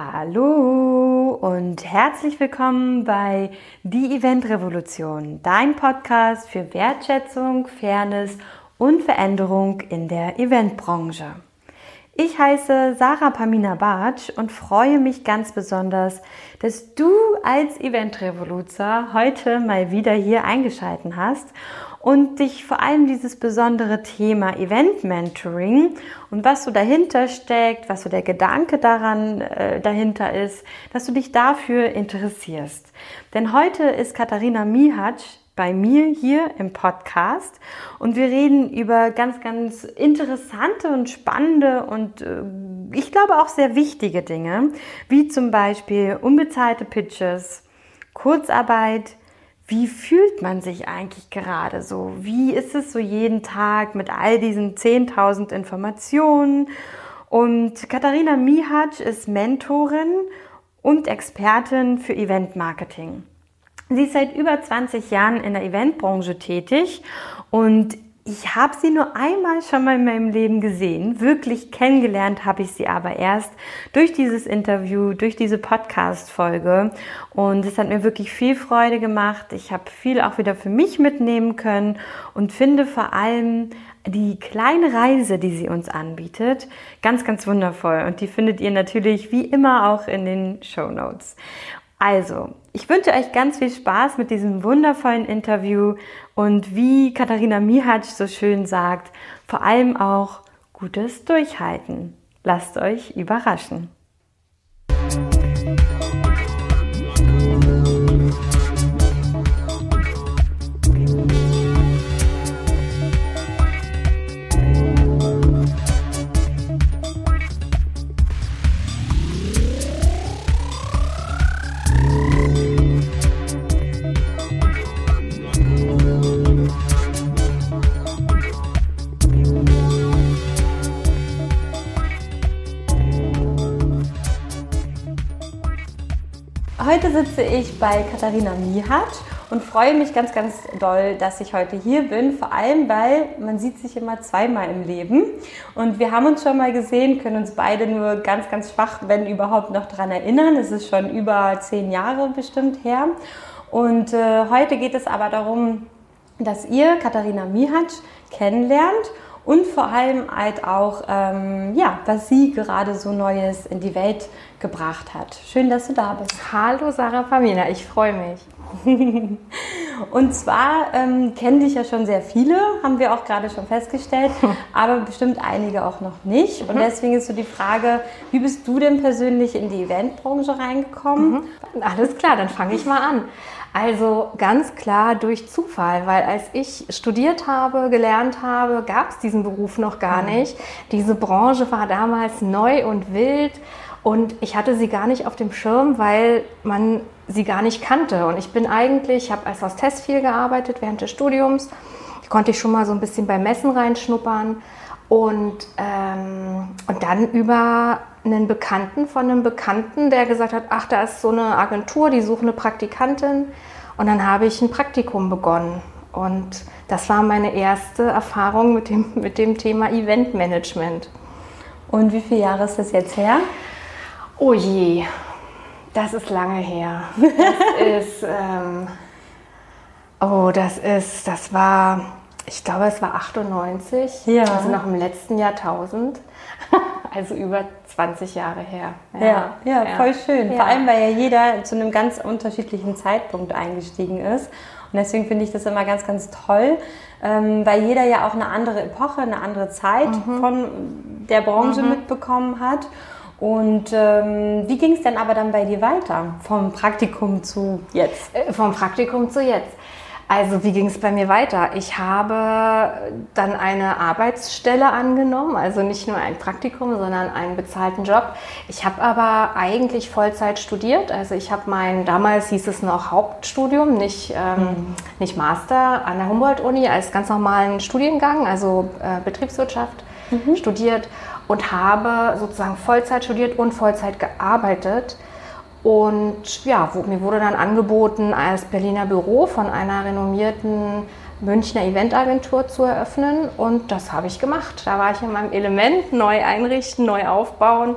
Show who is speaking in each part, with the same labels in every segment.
Speaker 1: Hallo und herzlich willkommen bei Die Event Revolution, dein Podcast für Wertschätzung, Fairness und Veränderung in der Eventbranche. Ich heiße Sarah Pamina Bartsch und freue mich ganz besonders, dass du als Event-Revoluzer heute mal wieder hier eingeschalten hast und dich vor allem dieses besondere Thema Event Mentoring und was so dahinter steckt, was so der Gedanke daran äh, dahinter ist, dass du dich dafür interessierst. Denn heute ist Katharina Mihatsch bei mir hier im Podcast und wir reden über ganz, ganz interessante und spannende und äh, ich glaube auch sehr wichtige Dinge, wie zum Beispiel unbezahlte Pitches, Kurzarbeit, wie fühlt man sich eigentlich gerade so? Wie ist es so jeden Tag mit all diesen 10.000 Informationen? Und Katharina Mihatsch ist Mentorin und Expertin für Eventmarketing. Sie ist seit über 20 Jahren in der Eventbranche tätig und ich habe sie nur einmal schon mal in meinem Leben gesehen. Wirklich kennengelernt habe ich sie aber erst durch dieses Interview, durch diese Podcast-Folge. Und es hat mir wirklich viel Freude gemacht. Ich habe viel auch wieder für mich mitnehmen können und finde vor allem die kleine Reise, die sie uns anbietet, ganz, ganz wundervoll. Und die findet ihr natürlich wie immer auch in den Show Notes. Also, ich wünsche euch ganz viel Spaß mit diesem wundervollen Interview und wie Katharina Mihatsch so schön sagt, vor allem auch gutes Durchhalten. Lasst euch überraschen. Sitze ich bei Katharina Mihat und freue mich ganz, ganz doll, dass ich heute hier bin. Vor allem, weil man sieht sich immer zweimal im Leben. Und wir haben uns schon mal gesehen, können uns beide nur ganz, ganz schwach, wenn überhaupt, noch daran erinnern. Es ist schon über zehn Jahre bestimmt her. Und äh, heute geht es aber darum, dass ihr Katharina Mihatsch kennenlernt und vor allem halt auch, ähm, ja, was sie gerade so Neues in die Welt gebracht hat. Schön, dass du da bist.
Speaker 2: Hallo Sarah Pamina, ich freue mich.
Speaker 1: und zwar ähm, kennen dich ja schon sehr viele, haben wir auch gerade schon festgestellt, aber bestimmt einige auch noch nicht. Und mhm. deswegen ist so die Frage, wie bist du denn persönlich in die Eventbranche reingekommen? Mhm.
Speaker 2: Alles klar, dann fange ich mal an. Also ganz klar durch Zufall, weil als ich studiert habe, gelernt habe, gab es diesen Beruf noch gar mhm. nicht. Diese Branche war damals neu und wild und ich hatte sie gar nicht auf dem Schirm, weil man sie gar nicht kannte. Und ich bin eigentlich, ich habe als Hostess viel gearbeitet während des Studiums. Konnte ich schon mal so ein bisschen beim Messen reinschnuppern. Und, ähm, und dann über einen Bekannten von einem Bekannten, der gesagt hat, ach, da ist so eine Agentur, die sucht eine Praktikantin. Und dann habe ich ein Praktikum begonnen. Und das war meine erste Erfahrung mit dem, mit dem Thema Eventmanagement.
Speaker 1: Und wie viele Jahre ist das jetzt her?
Speaker 2: Oh je, das ist lange her. Das ist, ähm, oh, das ist, das war, ich glaube, es war 98, ja. also noch im letzten Jahrtausend. Also über 20 Jahre her.
Speaker 1: Ja, ja, ja, voll schön. Vor allem, weil ja jeder zu einem ganz unterschiedlichen Zeitpunkt eingestiegen ist. Und deswegen finde ich das immer ganz, ganz toll, ähm, weil jeder ja auch eine andere Epoche, eine andere Zeit mhm. von der Branche mhm. mitbekommen hat. Und ähm, wie ging es denn aber dann bei dir weiter? Vom Praktikum zu jetzt?
Speaker 2: Äh, vom Praktikum zu jetzt. Also wie ging es bei mir weiter? Ich habe dann eine Arbeitsstelle angenommen, also nicht nur ein Praktikum, sondern einen bezahlten Job. Ich habe aber eigentlich Vollzeit studiert. Also ich habe mein, damals hieß es noch Hauptstudium, nicht, ähm, mhm. nicht Master, an der Humboldt-Uni als ganz normalen Studiengang, also äh, Betriebswirtschaft mhm. studiert und habe sozusagen Vollzeit studiert und Vollzeit gearbeitet. Und ja, mir wurde dann angeboten, als Berliner Büro von einer renommierten Münchner Eventagentur zu eröffnen. Und das habe ich gemacht. Da war ich in meinem Element, neu einrichten, neu aufbauen.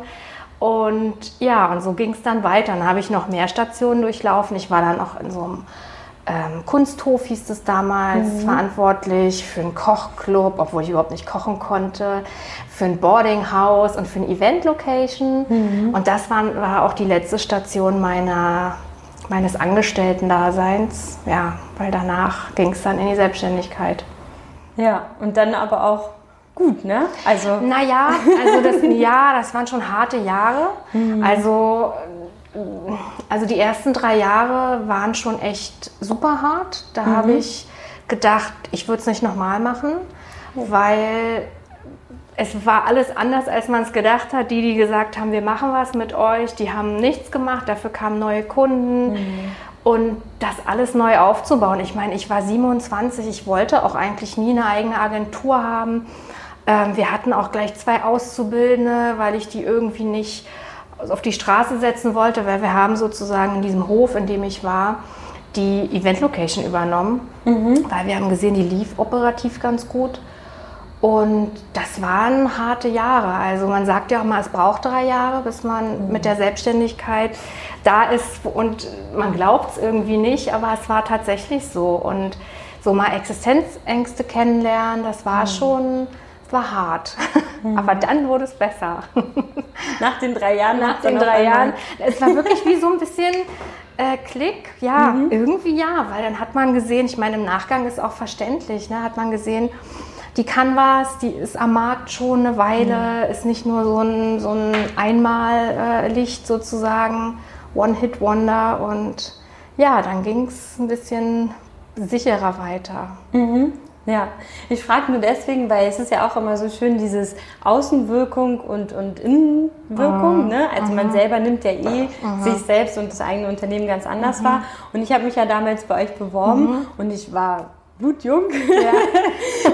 Speaker 2: Und ja, und so ging es dann weiter. Dann habe ich noch mehr Stationen durchlaufen. Ich war dann auch in so einem ähm, Kunsthof, hieß es damals, mhm. verantwortlich für einen Kochclub, obwohl ich überhaupt nicht kochen konnte, für ein Boardinghaus und für eine Event-Location. Mhm. Und das war, war auch die letzte Station meiner, meines Angestellten-Daseins. Ja, weil danach ging es dann in die Selbstständigkeit.
Speaker 1: Ja, und dann aber auch gut, ne?
Speaker 2: Also naja, also das, ja, das waren schon harte Jahre. Mhm. Also, also die ersten drei Jahre waren schon echt super hart. Da mhm. habe ich gedacht, ich würde es nicht nochmal machen, weil es war alles anders, als man es gedacht hat. Die, die gesagt haben, wir machen was mit euch, die haben nichts gemacht, dafür kamen neue Kunden. Mhm. Und das alles neu aufzubauen. Ich meine, ich war 27, ich wollte auch eigentlich nie eine eigene Agentur haben. Ähm, wir hatten auch gleich zwei Auszubildende, weil ich die irgendwie nicht auf die Straße setzen wollte, weil wir haben sozusagen in diesem Hof, in dem ich war, die Event Location übernommen, mhm. weil wir haben gesehen, die lief operativ ganz gut. Und das waren harte Jahre. Also man sagt ja auch mal, es braucht drei Jahre, bis man mhm. mit der Selbstständigkeit da ist. Und man glaubt es irgendwie nicht, aber es war tatsächlich so. Und so mal Existenzängste kennenlernen, das war mhm. schon war hart, mhm. aber dann wurde es besser.
Speaker 1: Nach den drei Jahren?
Speaker 2: Nach den drei Jahren. Es war wirklich wie so ein bisschen äh, Klick, ja, mhm. irgendwie ja, weil dann hat man gesehen, ich meine, im Nachgang ist auch verständlich, ne, hat man gesehen, die Canvas, die ist am Markt schon eine Weile, mhm. ist nicht nur so ein, so ein Einmallicht sozusagen, One-Hit-Wonder und ja, dann ging es ein bisschen sicherer weiter.
Speaker 1: Mhm. Ja, ich frage nur deswegen, weil es ist ja auch immer so schön, dieses Außenwirkung und, und Innenwirkung. Mhm. Ne? Also mhm. man selber nimmt ja eh mhm. sich selbst und das eigene Unternehmen ganz anders mhm. wahr. Und ich habe mich ja damals bei euch beworben mhm. und ich war blutjung. Ja.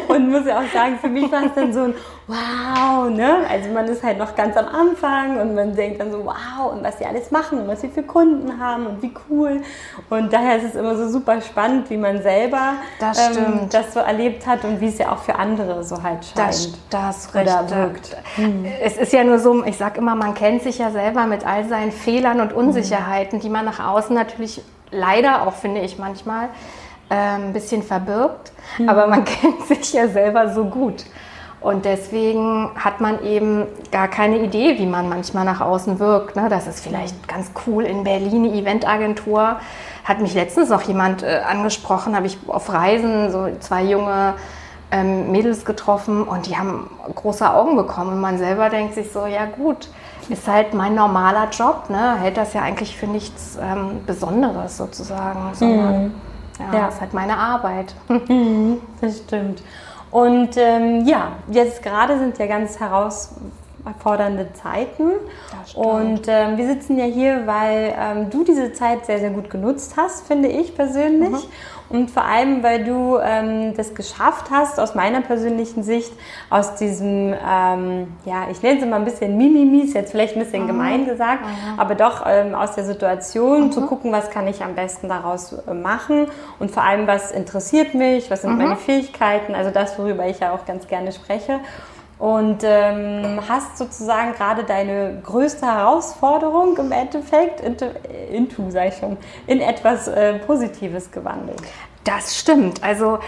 Speaker 1: und muss ja auch sagen, für mich war es dann so ein Wow, ne? Also man ist halt noch ganz am Anfang und man denkt dann so, wow, und was sie alles machen und was sie für Kunden haben und wie cool. Und daher ist es immer so super spannend, wie man selber
Speaker 2: das,
Speaker 1: ähm, das so erlebt hat und wie es ja auch für andere so halt scheint.
Speaker 2: Das, das oder wirkt. Mhm. Es ist ja nur so, ich sag immer, man kennt sich ja selber mit all seinen Fehlern und Unsicherheiten, mhm. die man nach außen natürlich leider auch, finde ich manchmal, ein ähm, bisschen verbirgt, mhm. aber man kennt sich ja selber so gut. Und deswegen hat man eben gar keine Idee, wie man manchmal nach außen wirkt. Ne? Das ist vielleicht ganz cool in Berlin, Eventagentur. Hat mich letztens noch jemand äh, angesprochen, habe ich auf Reisen so zwei junge ähm, Mädels getroffen und die haben große Augen bekommen. Und man selber denkt sich so, ja gut, ist halt mein normaler Job. Ne? Hält das ja eigentlich für nichts ähm, Besonderes sozusagen, sondern mhm. Ja, ja. ist halt meine Arbeit.
Speaker 1: Mhm, das stimmt. Und ähm, ja, jetzt gerade sind ja ganz herausfordernde Zeiten. Und ähm, wir sitzen ja hier, weil ähm, du diese Zeit sehr, sehr gut genutzt hast, finde ich persönlich. Mhm. Und vor allem, weil du ähm, das geschafft hast, aus meiner persönlichen Sicht, aus diesem, ähm, ja, ich nenne es immer ein bisschen Mimimi, ist jetzt vielleicht ein bisschen mhm. gemein gesagt, mhm. aber doch ähm, aus der Situation mhm. zu gucken, was kann ich am besten daraus äh, machen und vor allem, was interessiert mich, was sind mhm. meine Fähigkeiten, also das, worüber ich ja auch ganz gerne spreche und ähm, hast sozusagen gerade deine größte Herausforderung im Endeffekt, into, into sag ich schon, in etwas äh, Positives gewandelt.
Speaker 2: Das stimmt. Also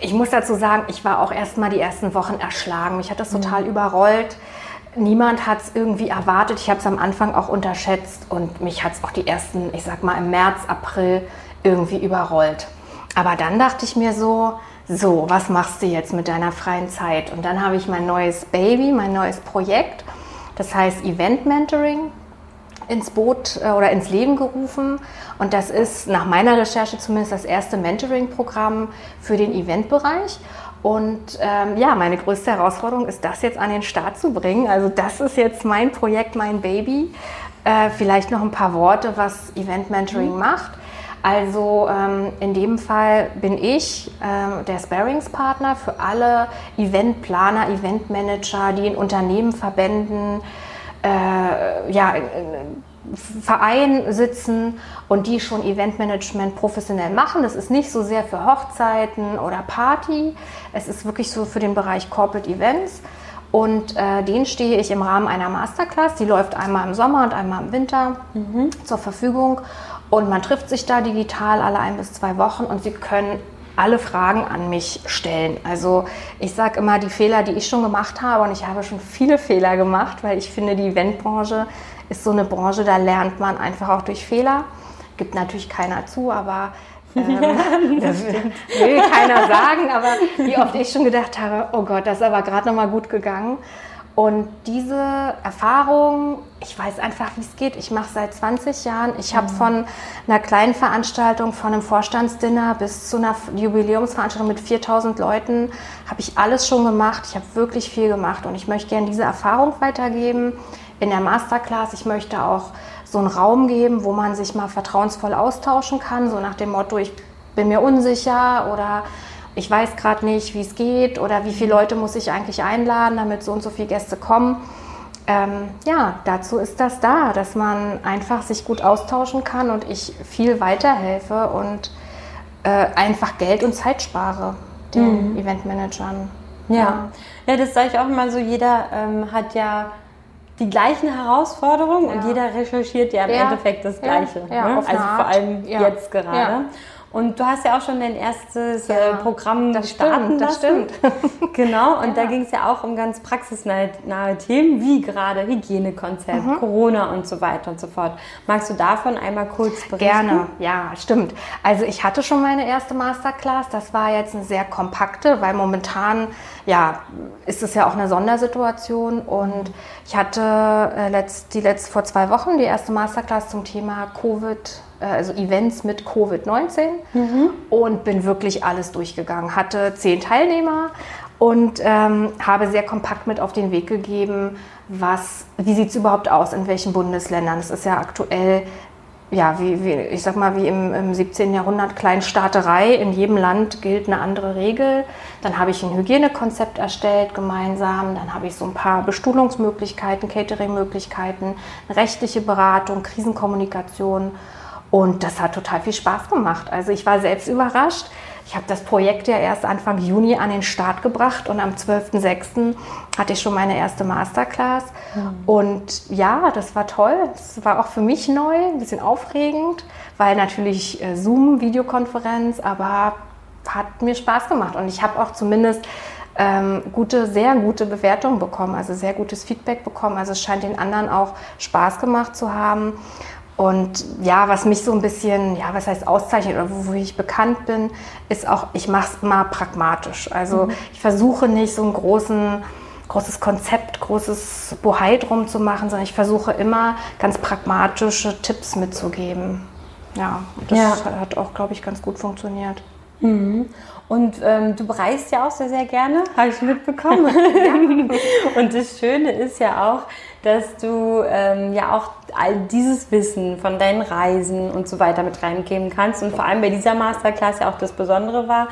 Speaker 2: ich muss dazu sagen, ich war auch erst mal die ersten Wochen erschlagen. Mich hat das total mhm. überrollt. Niemand hat es irgendwie erwartet. Ich habe es am Anfang auch unterschätzt und mich hat es auch die ersten, ich sag mal im März, April irgendwie überrollt. Aber dann dachte ich mir so, so, was machst du jetzt mit deiner freien Zeit? Und dann habe ich mein neues Baby, mein neues Projekt, das heißt Event Mentoring, ins Boot äh, oder ins Leben gerufen. Und das ist nach meiner Recherche zumindest das erste Mentoring-Programm für den Eventbereich. Und ähm, ja, meine größte Herausforderung ist, das jetzt an den Start zu bringen. Also das ist jetzt mein Projekt, mein Baby. Äh, vielleicht noch ein paar Worte, was Event Mentoring mhm. macht. Also ähm, in dem Fall bin ich äh, der Sparingspartner für alle Eventplaner, Eventmanager, die in Unternehmen, Verbänden, ja, Vereinen sitzen und die schon Eventmanagement professionell machen. Das ist nicht so sehr für Hochzeiten oder Party. Es ist wirklich so für den Bereich Corporate Events. Und äh, den stehe ich im Rahmen einer Masterclass. Die läuft einmal im Sommer und einmal im Winter mhm. zur Verfügung. Und man trifft sich da digital alle ein bis zwei Wochen und Sie können alle Fragen an mich stellen. Also ich sage immer die Fehler, die ich schon gemacht habe und ich habe schon viele Fehler gemacht, weil ich finde, die Eventbranche ist so eine Branche, da lernt man einfach auch durch Fehler. Gibt natürlich keiner zu, aber ähm, das will keiner sagen, aber wie oft ich schon gedacht habe, oh Gott, das ist aber gerade noch mal gut gegangen. Und diese Erfahrung, ich weiß einfach, wie es geht. Ich mache seit 20 Jahren. Ich habe mhm. von einer kleinen Veranstaltung, von einem Vorstandsdinner bis zu einer Jubiläumsveranstaltung mit 4000 Leuten, habe ich alles schon gemacht. Ich habe wirklich viel gemacht und ich möchte gerne diese Erfahrung weitergeben in der Masterclass. Ich möchte auch so einen Raum geben, wo man sich mal vertrauensvoll austauschen kann, so nach dem Motto, ich bin mir unsicher oder ich weiß gerade nicht, wie es geht oder wie viele Leute muss ich eigentlich einladen, damit so und so viele Gäste kommen. Ähm, ja, dazu ist das da, dass man einfach sich gut austauschen kann und ich viel weiterhelfe und äh, einfach Geld und Zeit spare den mhm. Eventmanagern.
Speaker 1: Ja. ja. ja, das sage ich auch immer so, jeder ähm, hat ja die gleichen Herausforderungen ja. und jeder recherchiert ja im ja. Endeffekt das Gleiche. Ja. Ne? Also vor allem jetzt gerade. Und du hast ja auch schon dein erstes ja, äh, Programm
Speaker 2: das starten
Speaker 1: stimmt, das
Speaker 2: lassen.
Speaker 1: stimmt. genau, und ja. da ging es ja auch um ganz praxisnahe Themen, wie gerade Hygienekonzept, mhm. Corona und so weiter und so fort. Magst du davon einmal kurz berichten?
Speaker 2: Gerne, ja, stimmt. Also ich hatte schon meine erste Masterclass. Das war jetzt eine sehr kompakte, weil momentan, ja, ist es ja auch eine Sondersituation. Und ich hatte äh, letzt, die letzte, vor zwei Wochen die erste Masterclass zum Thema Covid äh, also Events mit Covid-19 mhm. und bin wirklich alles durchgegangen. Hatte zehn Teilnehmer und ähm, habe sehr kompakt mit auf den Weg gegeben, was, wie sieht es überhaupt aus, in welchen Bundesländern. Es ist ja aktuell ja, wie, wie, ich sag mal, wie im, im 17. Jahrhundert Kleinstaaterei. In jedem Land gilt eine andere Regel. Dann habe ich ein Hygienekonzept erstellt gemeinsam. Dann habe ich so ein paar Bestuhlungsmöglichkeiten, Cateringmöglichkeiten, rechtliche Beratung, Krisenkommunikation. Und das hat total viel Spaß gemacht. Also ich war selbst überrascht. Ich habe das Projekt ja erst Anfang Juni an den Start gebracht und am 12.06. hatte ich schon meine erste Masterclass. Mhm. Und ja, das war toll. Es war auch für mich neu, ein bisschen aufregend, weil natürlich äh, Zoom, Videokonferenz, aber hat mir Spaß gemacht. Und ich habe auch zumindest ähm, gute, sehr gute Bewertungen bekommen, also sehr gutes Feedback bekommen. Also es scheint den anderen auch Spaß gemacht zu haben. Und ja, was mich so ein bisschen, ja, was heißt auszeichnet oder wo, ich bekannt bin, ist auch, ich mache es mal pragmatisch. Also mhm. ich versuche nicht so ein großen, großes Konzept, großes Bohai drum zu machen, sondern ich versuche immer ganz pragmatische Tipps mitzugeben. Ja, das ja. hat auch, glaube ich, ganz gut funktioniert.
Speaker 1: Mhm. Und ähm, du bereist ja auch sehr, sehr gerne, habe ich mitbekommen. Und das Schöne ist ja auch, dass du ähm, ja auch all dieses Wissen von deinen Reisen und so weiter mit reingeben kannst. Und vor allem bei dieser Masterclass ja auch das Besondere war,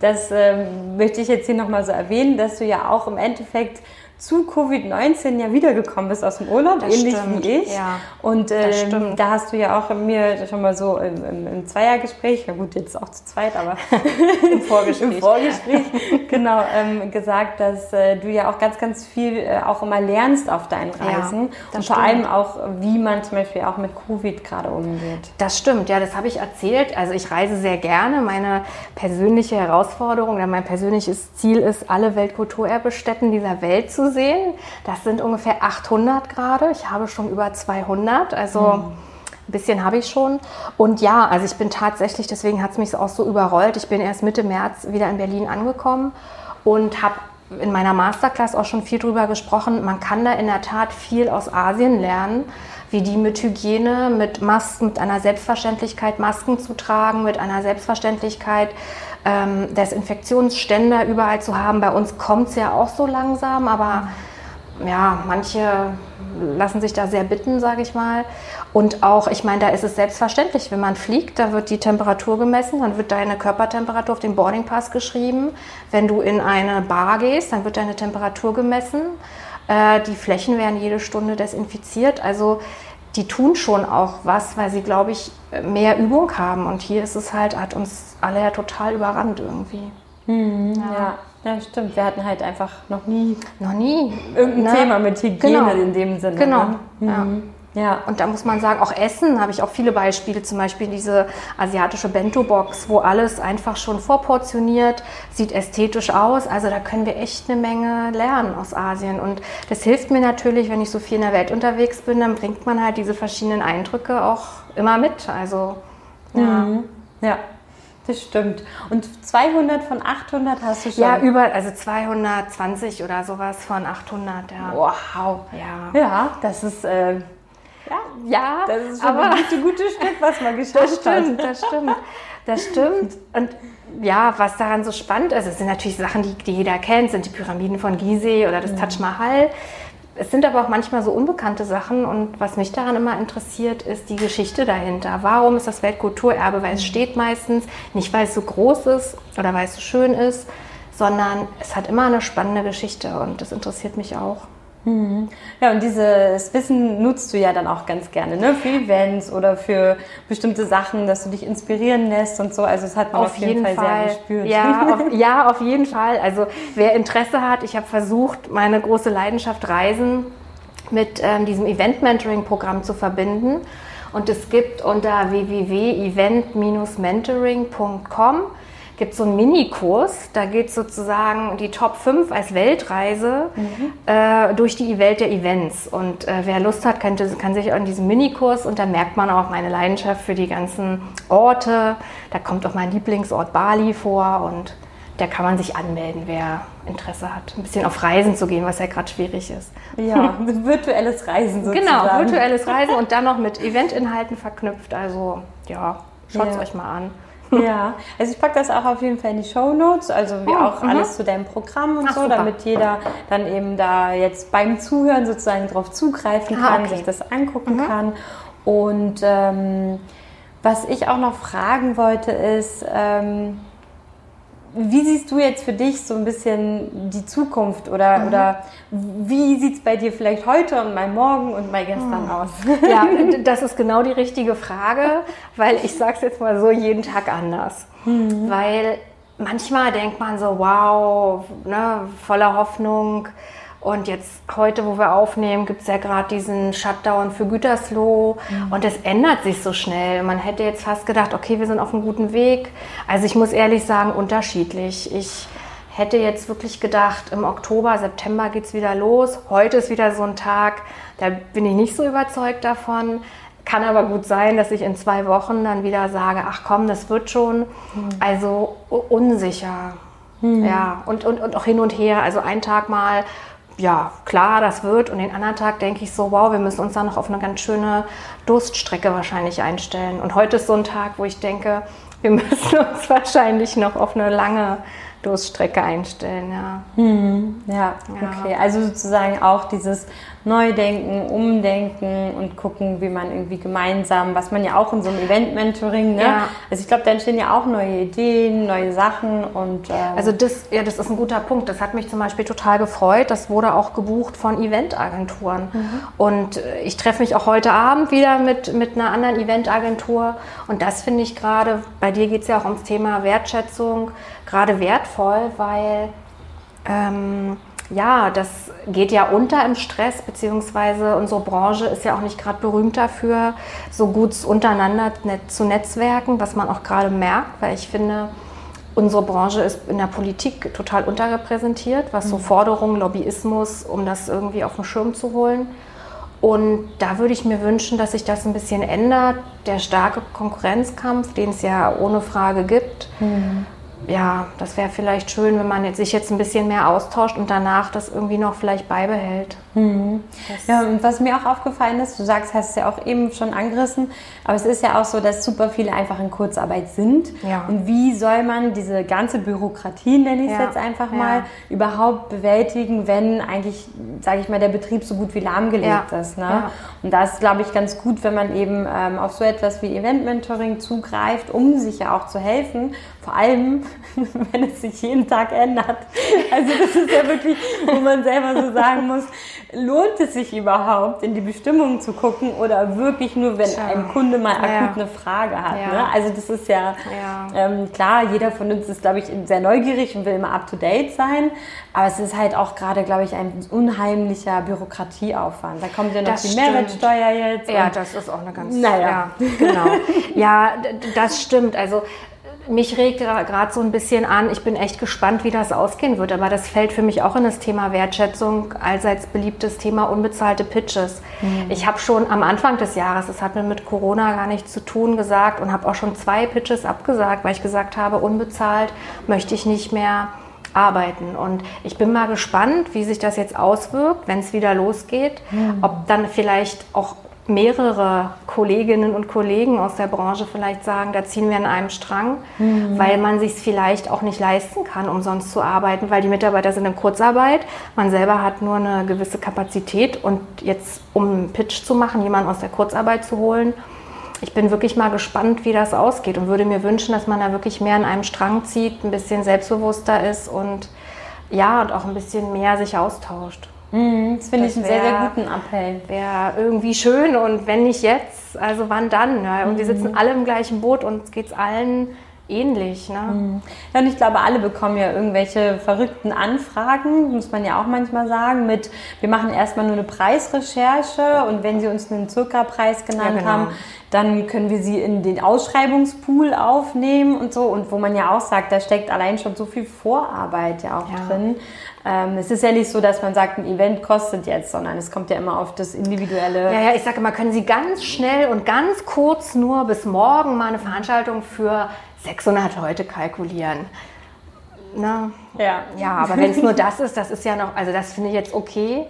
Speaker 1: das ähm, möchte ich jetzt hier nochmal so erwähnen, dass du ja auch im Endeffekt zu Covid-19 ja wiedergekommen bist aus dem Urlaub, das ähnlich stimmt. wie ich.
Speaker 2: Ja,
Speaker 1: und ähm, da hast du ja auch mir schon mal so im, im, im Zweiergespräch, ja gut, jetzt auch zu zweit, aber
Speaker 2: im Vorgespräch,
Speaker 1: im Vorgespräch genau, ähm, gesagt, dass äh, du ja auch ganz, ganz viel äh, auch immer lernst auf deinen Reisen. Ja, und vor allem auch, wie man zum Beispiel auch mit Covid gerade umgeht.
Speaker 2: Das stimmt, ja, das habe ich erzählt. Also ich reise sehr gerne. Meine persönliche Herausforderung oder mein persönliches Ziel ist, alle Weltkulturerbestätten dieser Welt zu sehen. Das sind ungefähr 800 gerade. Ich habe schon über 200, also mhm. ein bisschen habe ich schon. Und ja, also ich bin tatsächlich, deswegen hat es mich auch so überrollt. Ich bin erst Mitte März wieder in Berlin angekommen und habe in meiner Masterclass auch schon viel darüber gesprochen. Man kann da in der Tat viel aus Asien lernen, wie die mit Hygiene, mit Masken, mit einer Selbstverständlichkeit Masken zu tragen, mit einer Selbstverständlichkeit ähm, Desinfektionsständer überall zu haben. Bei uns kommt es ja auch so langsam, aber ja, manche lassen sich da sehr bitten, sage ich mal. Und auch, ich meine, da ist es selbstverständlich, wenn man fliegt, da wird die Temperatur gemessen, dann wird deine Körpertemperatur auf dem Boardingpass geschrieben. Wenn du in eine Bar gehst, dann wird deine Temperatur gemessen. Äh, die Flächen werden jede Stunde desinfiziert. Also die tun schon auch was, weil sie, glaube ich, mehr Übung haben. Und hier ist es halt, hat uns alle ja total überrannt irgendwie.
Speaker 1: Mhm, ja. ja. Ja, stimmt. Wir hatten halt einfach noch nie,
Speaker 2: Noch nie.
Speaker 1: irgendein
Speaker 2: Ne?
Speaker 1: Thema mit Hygiene
Speaker 2: Genau.
Speaker 1: in dem Sinne.
Speaker 2: Genau.
Speaker 1: Ne? Mhm. Ja.
Speaker 2: Und da muss man sagen, auch Essen habe ich auch viele Beispiele, zum Beispiel diese asiatische Bento-Box, wo alles einfach schon vorportioniert, sieht ästhetisch aus. Also da können wir echt eine Menge lernen aus Asien. Und das hilft mir natürlich, wenn ich so viel in der Welt unterwegs bin, dann bringt man halt diese verschiedenen Eindrücke auch immer mit. Also ja.
Speaker 1: Mhm. Ja, das stimmt. Und 200 von 800 hast du schon?
Speaker 2: Ja, über, also 220 oder sowas von 800, ja.
Speaker 1: Wow.
Speaker 2: Ja.
Speaker 1: Ja, das ist, äh, ja,
Speaker 2: Ja,
Speaker 1: das ist schon
Speaker 2: aber
Speaker 1: ein gute, gutes Stück, was man geschafft
Speaker 2: Das stimmt,
Speaker 1: hat.
Speaker 2: das stimmt. Das stimmt. Und ja, was daran so spannend ist, es sind natürlich Sachen, die, die jeder kennt, sind die Pyramiden von Gizeh oder das Taj Mahal. Es sind aber auch manchmal so unbekannte Sachen und was mich daran immer interessiert, ist die Geschichte dahinter. Warum ist das Weltkulturerbe? Weil es steht meistens, nicht weil es so groß ist oder weil es so schön ist, sondern es hat immer eine spannende Geschichte und das interessiert mich auch.
Speaker 1: Ja, und dieses Wissen nutzt du ja dann auch ganz gerne, ne? Für Events oder für bestimmte Sachen, dass du dich inspirieren lässt und so. Also das hat man auf, jeden, Fall, sehr gespürt.
Speaker 2: Ja auf, ja, auf jeden Fall. Also wer Interesse hat, ich habe versucht, meine große Leidenschaft Reisen mit ähm, diesem Event-Mentoring-Programm zu verbinden. Und es gibt unter www.event-mentoring.com gibt so einen Minikurs, da geht sozusagen die Top 5 als Weltreise äh, durch die Welt der Events. Und äh, wer Lust hat, kann, kann sich an diesem Minikurs und da merkt man auch meine Leidenschaft für die ganzen Orte. Da kommt auch mein Lieblingsort Bali vor und da kann man sich anmelden, wer Interesse hat, ein bisschen auf Reisen zu gehen, was ja gerade schwierig ist.
Speaker 1: Ja, virtuelles Reisen sozusagen.
Speaker 2: Genau, virtuelles Reisen und dann noch mit Eventinhalten verknüpft. Also ja, schaut es
Speaker 1: Ja.
Speaker 2: euch mal an.
Speaker 1: Ja, also ich packe das auch auf jeden Fall in die Show Notes, also wie
Speaker 2: Oh,
Speaker 1: auch
Speaker 2: mhm.
Speaker 1: alles zu deinem Programm und
Speaker 2: Ach,
Speaker 1: so,
Speaker 2: super.
Speaker 1: damit jeder dann eben da jetzt beim Zuhören sozusagen drauf zugreifen
Speaker 2: Ah,
Speaker 1: kann,
Speaker 2: okay. Mhm.
Speaker 1: sich das angucken kann. Und ähm, was ich auch noch fragen wollte ist, ähm, wie siehst du jetzt für dich so ein bisschen die Zukunft oder,
Speaker 2: Mhm.
Speaker 1: oder wie sieht es bei dir vielleicht heute und mal morgen und mal gestern
Speaker 2: Mhm.
Speaker 1: aus?
Speaker 2: Ja, das ist genau die richtige Frage, weil ich sage es jetzt mal so, jeden Tag anders. Weil manchmal denkt man so, wow, ne, voller Hoffnung. Und jetzt heute, wo wir aufnehmen, gibt es ja gerade diesen Shutdown für Gütersloh und es ändert sich so schnell. Man hätte jetzt fast gedacht, okay, wir sind auf einem guten Weg. Also ich muss ehrlich sagen, unterschiedlich. Ich hätte jetzt wirklich gedacht, im Oktober, September geht es wieder los. Heute ist wieder so ein Tag, da bin ich nicht so überzeugt davon. Kann aber gut sein, dass ich in zwei Wochen dann wieder sage, ach komm, das wird schon. Also u- unsicher. Ja, und, und, und auch hin und her. Also ein Tag mal, ja, klar, das wird. Und den anderen Tag denke ich so, wow, wir müssen uns da noch auf eine ganz schöne Durststrecke wahrscheinlich einstellen. Und heute ist so ein Tag, wo ich denke, wir müssen uns wahrscheinlich noch auf eine lange Durststrecke einstellen. Ja.
Speaker 1: Ja,
Speaker 2: Ja.
Speaker 1: okay. Also sozusagen auch dieses Neudenken, Umdenken und gucken, wie man irgendwie gemeinsam, was man ja auch in so einem Event-Mentoring, ne?
Speaker 2: Ja.
Speaker 1: Also ich glaube, da entstehen ja auch neue Ideen, neue Sachen und äh,
Speaker 2: Also das, ja, das ist ein guter Punkt. Das hat mich zum Beispiel total gefreut. Das wurde auch gebucht von Eventagenturen. Und äh, ich treffe mich auch heute Abend wieder mit, mit einer anderen Eventagentur. Und das finde ich gerade, bei dir geht es ja auch ums Thema Wertschätzung, gerade wertvoll, weil ähm, ja, das geht ja unter im Stress, beziehungsweise unsere Branche ist ja auch nicht gerade berühmt dafür, so gut untereinander zu netzwerken, was man auch gerade merkt, weil ich finde, unsere Branche ist in der Politik total unterrepräsentiert, was so Forderungen, Lobbyismus, um das irgendwie auf den Schirm zu holen. Und da würde ich mir wünschen, dass sich das ein bisschen ändert. Der starke Konkurrenzkampf, den es ja ohne Frage gibt, ja, das wäre vielleicht schön, wenn man jetzt, sich jetzt ein bisschen mehr austauscht und danach das irgendwie noch vielleicht beibehält. Das-
Speaker 1: Ja, und was mir auch aufgefallen ist, du sagst, hast es ja auch eben schon angerissen, aber es ist ja auch so, dass super viele einfach in Kurzarbeit sind.
Speaker 2: Ja.
Speaker 1: Und wie soll man diese ganze Bürokratie, nenne ich es
Speaker 2: Ja,
Speaker 1: jetzt einfach
Speaker 2: ja.
Speaker 1: mal, überhaupt bewältigen, wenn eigentlich, sage ich mal, der Betrieb so gut wie lahmgelegt
Speaker 2: Ja,
Speaker 1: ist. Ne?
Speaker 2: ja.
Speaker 1: Und da ist, glaube ich, ganz gut, wenn man eben ähm, auf so etwas wie Event-Mentoring zugreift, um sich ja auch zu helfen, Vor allem, wenn es sich jeden Tag ändert. Also das ist ja wirklich, wo man selber so sagen muss, lohnt es sich überhaupt, in die Bestimmungen zu gucken oder wirklich nur, wenn Tja. ein Kunde mal akut ja. eine Frage hat. Ja. Ne? Also das ist ja, ähm, klar, jeder von uns ist, glaube ich, sehr neugierig und will immer up-to-date sein. Aber es ist halt auch gerade, glaube ich, ein unheimlicher Bürokratieaufwand. Da kommt ja noch das die stimmt. Mehrwertsteuer jetzt.
Speaker 2: Ja, das ist auch eine ganz... Naja. Ja, genau. ja, das stimmt. Also mich regt gerade so ein bisschen an. Ich bin echt gespannt, wie das ausgehen wird. Aber das fällt für mich auch in das Thema Wertschätzung, allseits beliebtes Thema unbezahlte Pitches. Mhm. Ich habe schon am Anfang des Jahres, das hat mir mit Corona gar nichts zu tun, gesagt und habe auch schon zwei Pitches abgesagt, weil ich gesagt habe, unbezahlt möchte ich nicht mehr arbeiten. Und ich bin mal gespannt, wie sich das jetzt auswirkt, wenn es wieder losgeht. Mhm. Ob dann vielleicht auch mehrere Kolleginnen und Kollegen aus der Branche vielleicht sagen, da ziehen wir an einem Strang, mhm. weil man sich es vielleicht auch nicht leisten kann, umsonst zu arbeiten, weil die Mitarbeiter sind in Kurzarbeit, man selber hat nur eine gewisse Kapazität und jetzt, um einen Pitch zu machen, jemanden aus der Kurzarbeit zu holen, ich bin wirklich mal gespannt, wie das ausgeht und würde mir wünschen, dass man da wirklich mehr an einem Strang zieht, ein bisschen selbstbewusster ist und ja, und auch ein bisschen mehr sich austauscht.
Speaker 1: Mhm, das finde ich einen sehr, sehr guten Appell.
Speaker 2: Wäre irgendwie schön und wenn nicht jetzt, also wann dann? Ja? Und mhm. wir sitzen alle im gleichen Boot und es geht allen ähnlich. Ne? Mhm.
Speaker 1: Ja, und ich glaube, alle bekommen ja irgendwelche verrückten Anfragen, muss man ja auch manchmal sagen, mit, wir machen erstmal nur eine Preisrecherche und wenn sie uns einen Zuckerpreis genannt ja, genau. haben, dann können wir sie in den Ausschreibungspool aufnehmen und so. Und wo man ja auch sagt, da steckt allein schon so viel Vorarbeit ja auch ja. drin. Ähm, es ist ja nicht so, dass man sagt, ein Event kostet jetzt, sondern es kommt ja immer auf das individuelle.
Speaker 2: Ja, ja, ich sage mal, können Sie ganz schnell und ganz kurz nur bis morgen mal eine Veranstaltung für 600 Leute kalkulieren. Na, ja. ja, aber wenn es nur das ist, das ist ja noch, also das finde ich jetzt okay.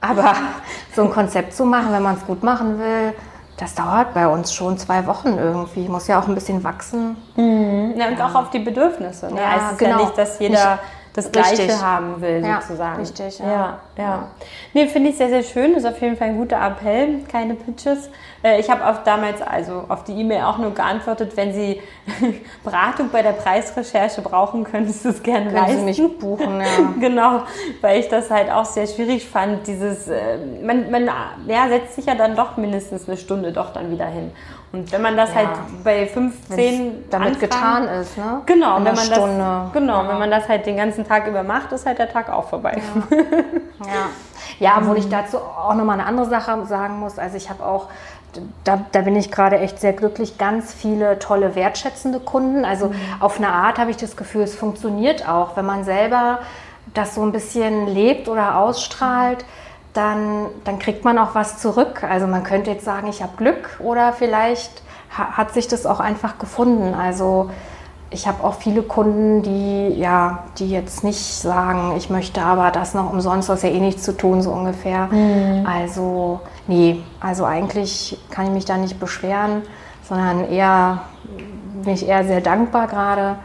Speaker 2: Aber so ein Konzept zu machen, wenn man es gut machen will, das dauert bei uns schon zwei Wochen irgendwie. Muss ja auch ein bisschen wachsen.
Speaker 1: Mhm. Ja, und ja. auch auf die Bedürfnisse. Ne? Ja, also es ist genau. ja nicht, dass jeder. Das Gleiche richtig. haben will, sozusagen.
Speaker 2: Richtig,
Speaker 1: ja. ja, ja. Nee, finde ich sehr, sehr schön. Das ist auf jeden Fall ein guter Appell. Keine Pitches. Äh, ich habe auf damals, also auf die E-Mail auch nur geantwortet, wenn Sie Beratung bei der Preisrecherche brauchen, können Sie es gerne können leisten.
Speaker 2: Sie mich buchen, ja.
Speaker 1: genau, weil ich das halt auch sehr schwierig fand. Dieses, äh, man, man ja, setzt sich ja dann doch mindestens eine Stunde doch dann wieder hin. Und wenn man das ja. halt bei 15
Speaker 2: damit Anfragen, getan ist, ne?
Speaker 1: Genau, wenn man Stunde. das genau, ja. wenn man das halt den ganzen Tag über macht, ist halt der Tag auch vorbei.
Speaker 2: Ja, ja. Ja obwohl ich dazu auch noch mal eine andere Sache sagen muss. Also ich habe auch da, da, bin ich gerade echt sehr glücklich. Ganz viele tolle, wertschätzende Kunden. Also mhm. auf eine Art habe ich das Gefühl, es funktioniert auch, wenn man selber das so ein bisschen lebt oder ausstrahlt. Mhm dann, dann kriegt man auch was zurück. Also man könnte jetzt sagen, ich habe Glück oder vielleicht hat sich das auch einfach gefunden. Also ich habe auch viele Kunden, die ja, die jetzt nicht sagen, ich möchte aber das noch umsonst, was ja eh nichts zu tun, so ungefähr. Mhm. Also, nee, also eigentlich kann ich mich da nicht beschweren, sondern eher bin ich eher sehr dankbar gerade.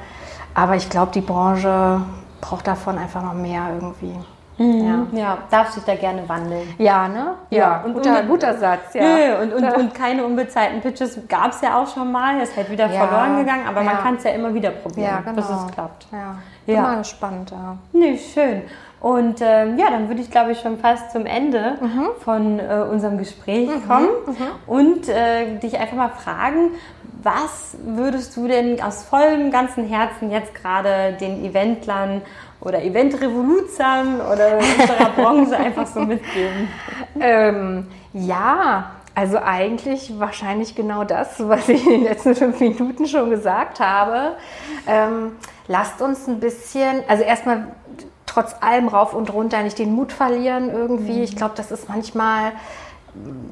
Speaker 2: Aber ich glaube, die Branche braucht davon einfach noch mehr irgendwie.
Speaker 1: Mhm. Ja. ja, darf sich da gerne wandeln.
Speaker 2: Ja, ne?
Speaker 1: Ja, ja. und guter, guter Satz, ja. Nö, und, und, und keine unbezahlten Pitches gab es ja auch schon mal. Ist halt wieder ja. verloren gegangen, aber man kann es ja immer wieder probieren, ja, genau. bis es klappt.
Speaker 2: Ja, bin mal gespannt, ja.
Speaker 1: Nee, schön. Und ähm, ja, dann würde ich, glaube ich, schon fast zum Ende mhm. von äh, unserem Gespräch mhm. kommen mhm. und äh, dich einfach mal fragen, was würdest du denn aus vollem ganzen Herzen jetzt gerade den Eventlern oder Event-Revoluzern oder unserer Branche einfach so mitgeben?
Speaker 2: Ähm, ja, also eigentlich wahrscheinlich genau das, was ich in den letzten fünf Minuten schon gesagt habe. Ähm, lasst uns ein bisschen, also erstmal trotz allem rauf und runter nicht den Mut verlieren irgendwie. Mhm. Ich glaube, das ist manchmal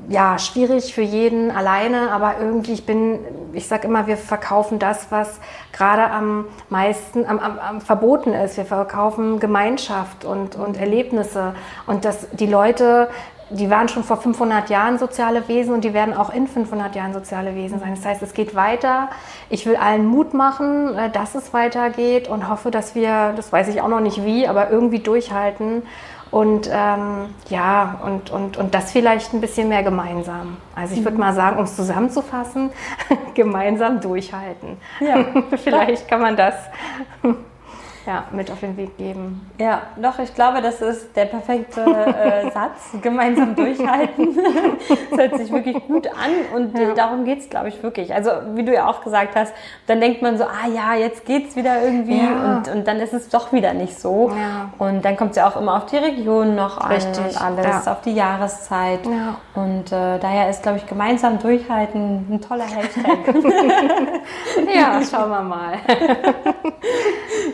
Speaker 2: ja, schwierig für jeden alleine, aber irgendwie, ich bin, ich sage immer, wir verkaufen das, was gerade am meisten, am, am, am, verboten ist. Wir verkaufen Gemeinschaft und, und Erlebnisse und dass die Leute, die waren schon vor 500 Jahren soziale Wesen und die werden auch in 500 Jahren soziale Wesen sein. Das heißt, es geht weiter. Ich will allen Mut machen, äh, dass es weitergeht und hoffe, dass wir, das weiß ich auch noch nicht wie, aber irgendwie durchhalten Und ähm, ja, und, und, und das vielleicht ein bisschen mehr gemeinsam. Also ich würde mal sagen, um es zusammenzufassen, gemeinsam durchhalten. Ja, vielleicht kann man das ja, mit auf den Weg geben.
Speaker 1: Ja, doch, ich glaube, das ist der perfekte äh, Satz. Gemeinsam durchhalten. das hört sich wirklich gut an und ja. darum geht es, glaube ich, wirklich. Also, wie du ja auch gesagt hast, dann denkt man so, ah ja, jetzt geht es wieder irgendwie ja. und, und dann ist es doch wieder nicht so. Ja. Und dann kommt es ja auch immer auf die Region noch an Richtig. und alles, auf die Jahreszeit. Und äh, daher ist, glaube ich, gemeinsam durchhalten ein toller Hashtag.
Speaker 2: ja, schauen wir mal.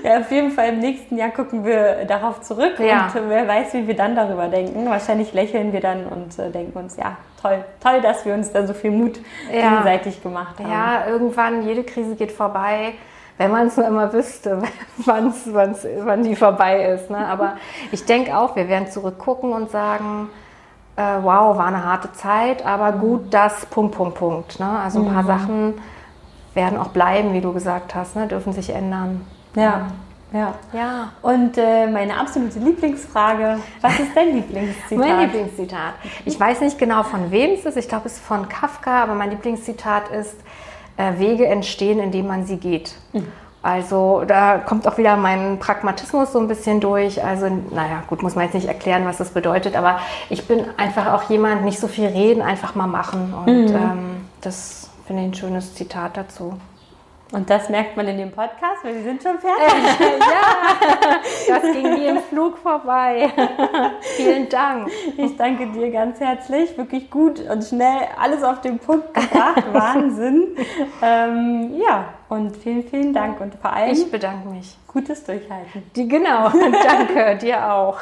Speaker 1: ja, vielen jeden Fall im nächsten Jahr gucken wir darauf zurück ja. und wer weiß, wie wir dann darüber denken. Wahrscheinlich lächeln wir dann und äh, denken uns, ja, toll, toll, dass wir uns da so viel Mut ja. gegenseitig gemacht haben.
Speaker 2: Ja, irgendwann, jede Krise geht vorbei wenn man es nur immer wüsste, wann's, wann's, wann die vorbei ist. Ne? Aber ich denke auch, wir werden zurückgucken und sagen, äh, wow, war eine harte Zeit, aber gut, das, Punkt, Punkt, Punkt. Ne? Also ein paar mhm. Sachen werden auch bleiben, wie du gesagt hast, ne? dürfen sich ändern.
Speaker 1: Ja. Ja. ja. Und äh, meine absolute Lieblingsfrage: Was ist dein Lieblingszitat?
Speaker 2: mein Lieblingszitat. Ich weiß nicht genau, von wem es ist. Ich glaube, es ist von Kafka, aber mein Lieblingszitat ist: äh, Wege entstehen, indem man sie geht. Mhm. Also da kommt auch wieder mein Pragmatismus so ein bisschen durch. Also naja, gut, muss man jetzt nicht erklären, was das bedeutet, aber ich bin einfach auch jemand, nicht so viel reden, einfach mal machen. Und mhm. ähm, das finde ich ein schönes Zitat dazu.
Speaker 1: Und das merkt man in dem Podcast, weil wir sind schon fertig.
Speaker 2: ja, das ging wie im Flug vorbei. Vielen Dank.
Speaker 1: Ich danke dir ganz herzlich. Wirklich gut und schnell alles auf den Punkt gebracht. Wahnsinn. Ähm, ja, und vielen, vielen Dank. Und vor allem.
Speaker 2: Ich bedanke mich.
Speaker 1: Gutes Durchhalten.
Speaker 2: Die, genau. Danke, dir auch.